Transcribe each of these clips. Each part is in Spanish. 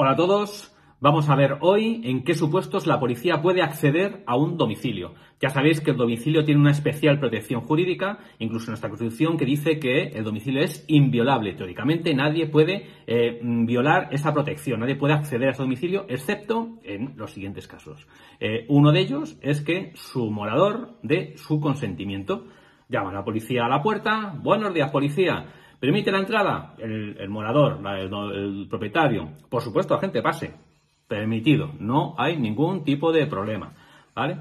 Hola a todos. Vamos a ver hoy en qué supuestos la policía puede acceder a un domicilio. Ya sabéis que el domicilio tiene una especial protección jurídica, incluso en nuestra Constitución, que dice que el domicilio es inviolable. Teóricamente nadie puede eh, violar esa protección, nadie puede acceder a ese domicilio, excepto en los siguientes casos. Eh, uno de ellos es que su morador dé su consentimiento. Llama a la policía a la puerta. Buenos días, policía. ¿Permite la entrada? El, morador, el, propietario. Por supuesto, la gente pase permitido, no hay ningún tipo de problema, ¿vale?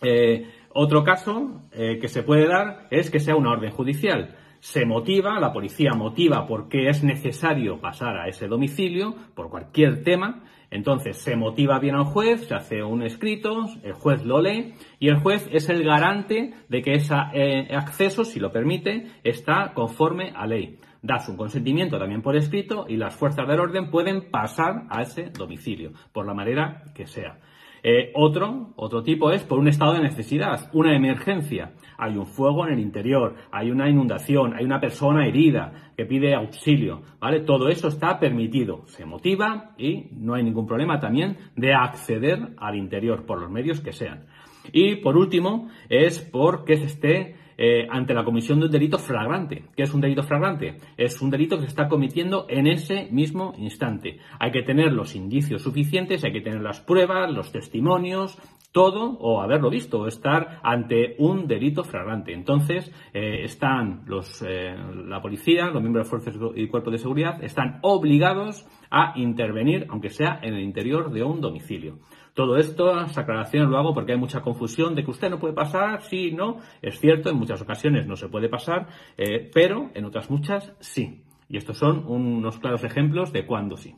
Eh, otro caso eh, que se puede dar es que sea una orden judicial. Se motiva, la policía motiva por qué es necesario pasar a ese domicilio por cualquier tema. Entonces se motiva bien al juez, se hace un escrito, el juez lo lee y el juez es el garante de que ese eh, acceso, si lo permite, está conforme a ley da su consentimiento también por escrito y las fuerzas del orden pueden pasar a ese domicilio, por la manera que sea. Eh, otro, otro tipo es por un estado de necesidad, una emergencia. Hay un fuego en el interior, hay una inundación, hay una persona herida que pide auxilio, ¿vale? Todo eso está permitido, se motiva y no hay ningún problema también de acceder al interior por los medios que sean. Y por último, es porque se esté eh, ante la comisión de un delito flagrante. ¿Qué es un delito flagrante? Es un delito que se está cometiendo en ese mismo instante. Hay que tener los indicios suficientes, hay que tener las pruebas, los testimonios, todo o haberlo visto o estar ante un delito flagrante. Entonces, eh, están los, eh, la policía, los miembros de fuerzas y cuerpos de seguridad, están obligados a intervenir, aunque sea en el interior de un domicilio. Todo esto, las aclaraciones lo hago porque hay mucha confusión de que usted no puede pasar, sí, no. Es cierto, en muchas ocasiones no se puede pasar, eh, pero en otras muchas sí. Y estos son unos claros ejemplos de cuándo sí.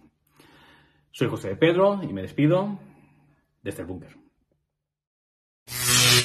Soy José de Pedro y me despido desde el búnker. you